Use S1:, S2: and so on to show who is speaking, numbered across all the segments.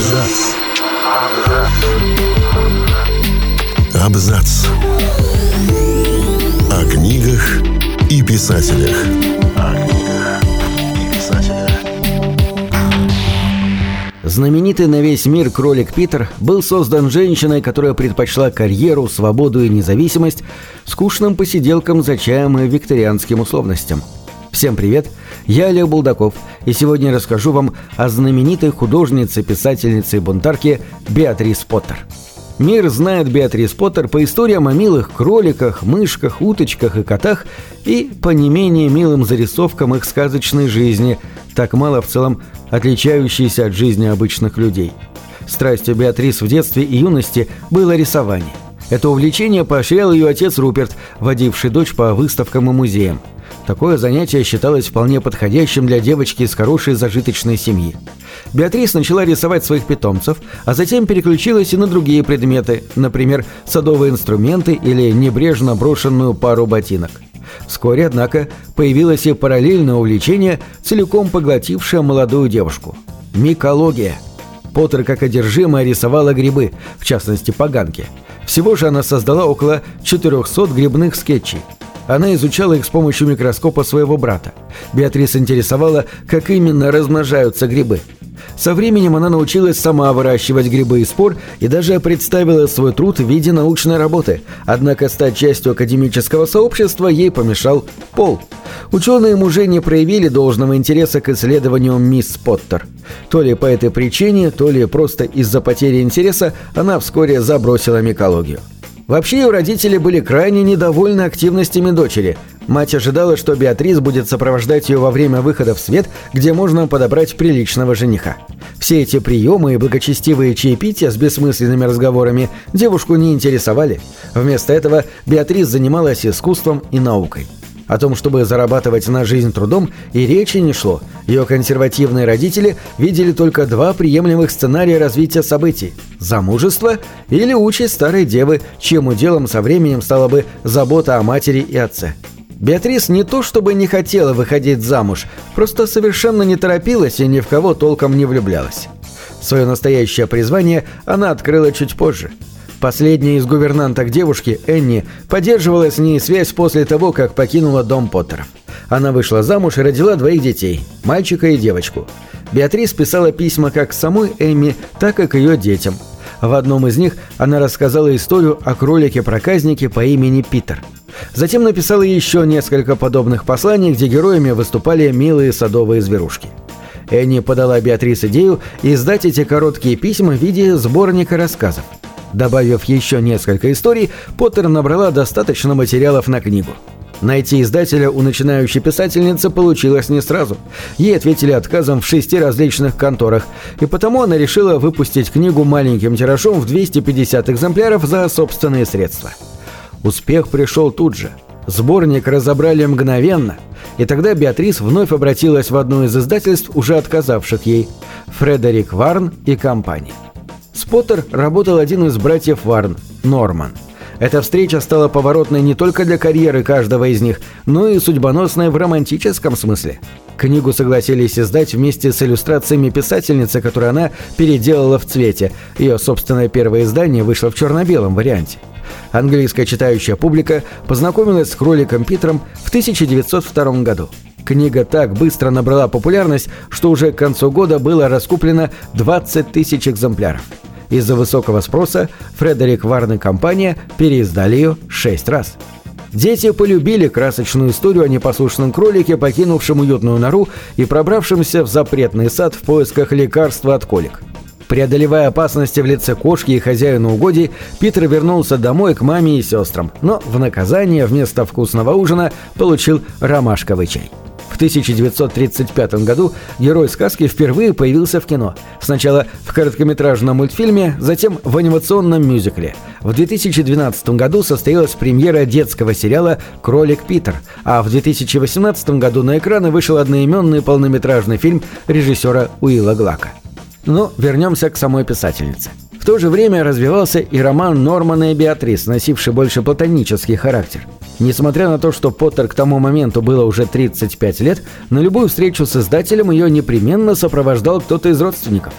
S1: Абзац. Абзац. О книгах и писателях. О книгах и писателях.
S2: Знаменитый на весь мир кролик Питер был создан женщиной, которая предпочла карьеру, свободу и независимость скучным посиделкам за чаем и викторианским условностям. Всем привет, я Олег Булдаков, и сегодня расскажу вам о знаменитой художнице, писательнице и бунтарке Беатрис Поттер. Мир знает Беатрис Поттер по историям о милых кроликах, мышках, уточках и котах и по не менее милым зарисовкам их сказочной жизни, так мало в целом отличающейся от жизни обычных людей. Страстью Беатрис в детстве и юности было рисование. Это увлечение поощрял ее отец Руперт, водивший дочь по выставкам и музеям. Такое занятие считалось вполне подходящим для девочки из хорошей зажиточной семьи. Беатрис начала рисовать своих питомцев, а затем переключилась и на другие предметы, например, садовые инструменты или небрежно брошенную пару ботинок. Вскоре, однако, появилось и параллельное увлечение, целиком поглотившее молодую девушку – микология. Поттер как одержимая рисовала грибы, в частности поганки. Всего же она создала около 400 грибных скетчей – она изучала их с помощью микроскопа своего брата. Беатрис интересовала, как именно размножаются грибы. Со временем она научилась сама выращивать грибы и спор и даже представила свой труд в виде научной работы. Однако стать частью академического сообщества ей помешал пол. Ученые мужи не проявили должного интереса к исследованию мисс Поттер. То ли по этой причине, то ли просто из-за потери интереса она вскоре забросила микологию. Вообще ее родители были крайне недовольны активностями дочери. Мать ожидала, что Беатрис будет сопровождать ее во время выхода в свет, где можно подобрать приличного жениха. Все эти приемы и благочестивые чаепития с бессмысленными разговорами девушку не интересовали. Вместо этого Беатрис занималась искусством и наукой. О том, чтобы зарабатывать на жизнь трудом, и речи не шло. Ее консервативные родители видели только два приемлемых сценария развития событий – замужество или участь старой девы, чьим уделом со временем стала бы забота о матери и отце. Беатрис не то чтобы не хотела выходить замуж, просто совершенно не торопилась и ни в кого толком не влюблялась. Свое настоящее призвание она открыла чуть позже – Последняя из гувернанток девушки, Энни, поддерживала с ней связь после того, как покинула дом Поттеров. Она вышла замуж и родила двоих детей – мальчика и девочку. Беатрис писала письма как самой Эмми, так и к ее детям. В одном из них она рассказала историю о кролике-проказнике по имени Питер. Затем написала еще несколько подобных посланий, где героями выступали милые садовые зверушки. Энни подала Беатрис идею издать эти короткие письма в виде сборника рассказов – Добавив еще несколько историй, Поттер набрала достаточно материалов на книгу. Найти издателя у начинающей писательницы получилось не сразу. Ей ответили отказом в шести различных конторах, и потому она решила выпустить книгу маленьким тиражом в 250 экземпляров за собственные средства. Успех пришел тут же. Сборник разобрали мгновенно, и тогда Беатрис вновь обратилась в одно из издательств, уже отказавших ей – Фредерик Варн и компания. С Поттер работал один из братьев Варн – Норман. Эта встреча стала поворотной не только для карьеры каждого из них, но и судьбоносной в романтическом смысле. Книгу согласились издать вместе с иллюстрациями писательницы, которую она переделала в цвете. Ее собственное первое издание вышло в черно-белом варианте. Английская читающая публика познакомилась с кроликом Питером в 1902 году. Книга так быстро набрала популярность, что уже к концу года было раскуплено 20 тысяч экземпляров. Из-за высокого спроса Фредерик Варн и компания переиздали ее шесть раз. Дети полюбили красочную историю о непослушном кролике, покинувшем уютную нору и пробравшемся в запретный сад в поисках лекарства от колик. Преодолевая опасности в лице кошки и хозяина угодий, Питер вернулся домой к маме и сестрам, но в наказание вместо вкусного ужина получил ромашковый чай. 1935 году герой сказки впервые появился в кино. Сначала в короткометражном мультфильме, затем в анимационном мюзикле. В 2012 году состоялась премьера детского сериала «Кролик Питер», а в 2018 году на экраны вышел одноименный полнометражный фильм режиссера Уилла Глака. Но вернемся к самой писательнице. В то же время развивался и роман Нормана и Беатрис, носивший больше платонический характер – Несмотря на то, что Поттер к тому моменту было уже 35 лет, на любую встречу с издателем ее непременно сопровождал кто-то из родственников.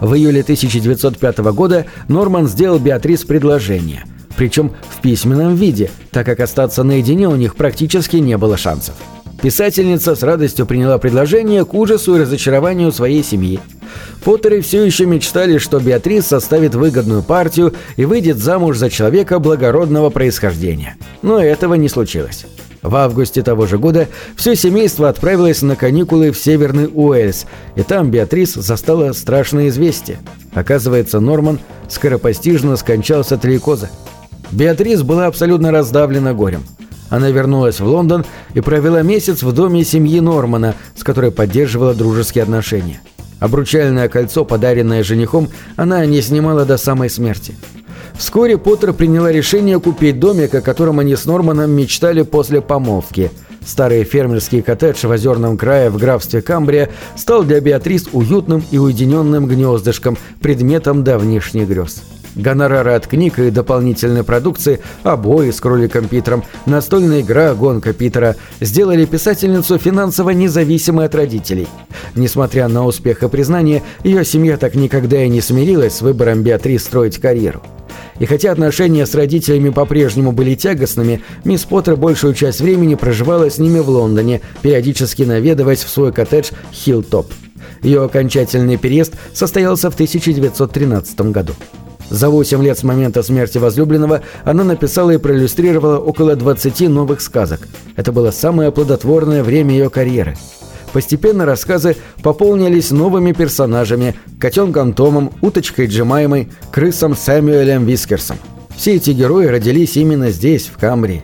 S2: В июле 1905 года Норман сделал Беатрис предложение, причем в письменном виде, так как остаться наедине у них практически не было шансов. Писательница с радостью приняла предложение к ужасу и разочарованию своей семьи. Поттеры все еще мечтали, что Беатрис составит выгодную партию и выйдет замуж за человека благородного происхождения. Но этого не случилось. В августе того же года все семейство отправилось на каникулы в Северный Уэльс, и там Беатрис застала страшное известие. Оказывается, Норман скоропостижно скончался от лейкоза. Беатрис была абсолютно раздавлена горем. Она вернулась в Лондон и провела месяц в доме семьи Нормана, с которой поддерживала дружеские отношения. Обручальное кольцо, подаренное женихом, она не снимала до самой смерти. Вскоре Поттер приняла решение купить домик, о котором они с Норманом мечтали после помолвки. Старый фермерский коттедж в озерном крае в графстве Камбрия стал для Беатрис уютным и уединенным гнездышком, предметом давнишних грез. Гонорары от книг и дополнительной продукции, обои с кроликом Питером, настольная игра «Гонка Питера» сделали писательницу финансово независимой от родителей. Несмотря на успех и признание, ее семья так никогда и не смирилась с выбором Беатрис строить карьеру. И хотя отношения с родителями по-прежнему были тягостными, мисс Поттер большую часть времени проживала с ними в Лондоне, периодически наведываясь в свой коттедж «Хиллтоп». Ее окончательный переезд состоялся в 1913 году. За 8 лет с момента смерти возлюбленного она написала и проиллюстрировала около 20 новых сказок. Это было самое плодотворное время ее карьеры. Постепенно рассказы пополнились новыми персонажами – котенком Томом, уточкой Джемаймой, крысом Сэмюэлем Вискерсом. Все эти герои родились именно здесь, в Камбрии.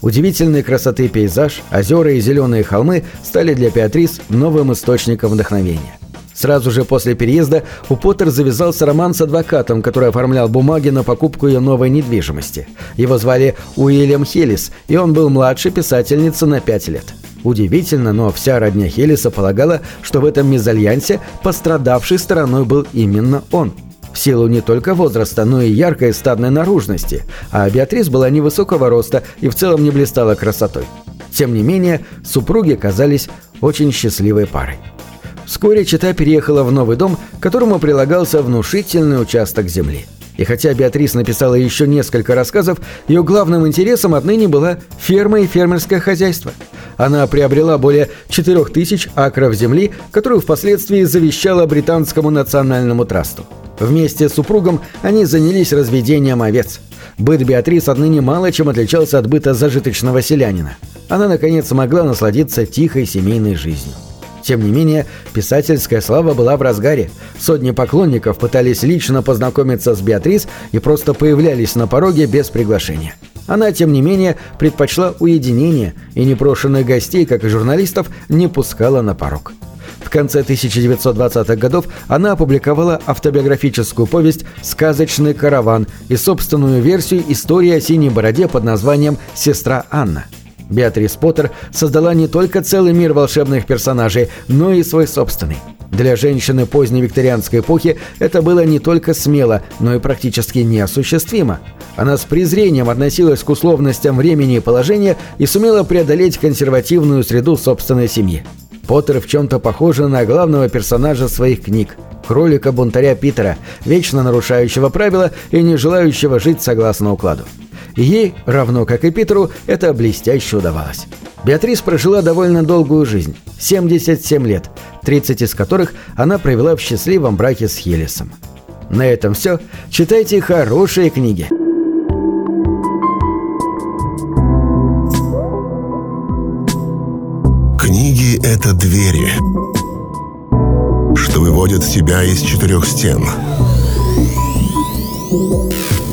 S2: Удивительной красоты пейзаж, озера и зеленые холмы стали для Беатрис новым источником вдохновения. Сразу же после переезда у Поттер завязался роман с адвокатом, который оформлял бумаги на покупку ее новой недвижимости. Его звали Уильям Хеллис, и он был младше писательницы на пять лет. Удивительно, но вся родня Хеллиса полагала, что в этом мезальянсе пострадавшей стороной был именно он. В силу не только возраста, но и яркой стадной наружности, а Беатрис была невысокого роста и в целом не блистала красотой. Тем не менее, супруги казались очень счастливой парой. Вскоре Чита переехала в новый дом, которому прилагался внушительный участок земли. И хотя Беатрис написала еще несколько рассказов, ее главным интересом отныне была ферма и фермерское хозяйство. Она приобрела более 4000 акров земли, которую впоследствии завещала британскому национальному трасту. Вместе с супругом они занялись разведением овец. Быт Беатрис отныне мало чем отличался от быта зажиточного селянина. Она, наконец, смогла насладиться тихой семейной жизнью. Тем не менее, писательская слава была в разгаре. Сотни поклонников пытались лично познакомиться с Беатрис и просто появлялись на пороге без приглашения. Она, тем не менее, предпочла уединение и непрошенных гостей, как и журналистов, не пускала на порог. В конце 1920-х годов она опубликовала автобиографическую повесть «Сказочный караван» и собственную версию истории о синей бороде под названием «Сестра Анна». Беатрис Поттер создала не только целый мир волшебных персонажей, но и свой собственный. Для женщины поздней викторианской эпохи это было не только смело, но и практически неосуществимо. Она с презрением относилась к условностям времени и положения и сумела преодолеть консервативную среду собственной семьи. Поттер в чем-то похожа на главного персонажа своих книг – кролика-бунтаря Питера, вечно нарушающего правила и не желающего жить согласно укладу. Ей, равно как и Питеру, это блестяще удавалось. Беатрис прожила довольно долгую жизнь – 77 лет, 30 из которых она провела в счастливом браке с Хелисом. На этом все. Читайте хорошие книги.
S1: Книги — это двери, что выводят тебя из четырех стен —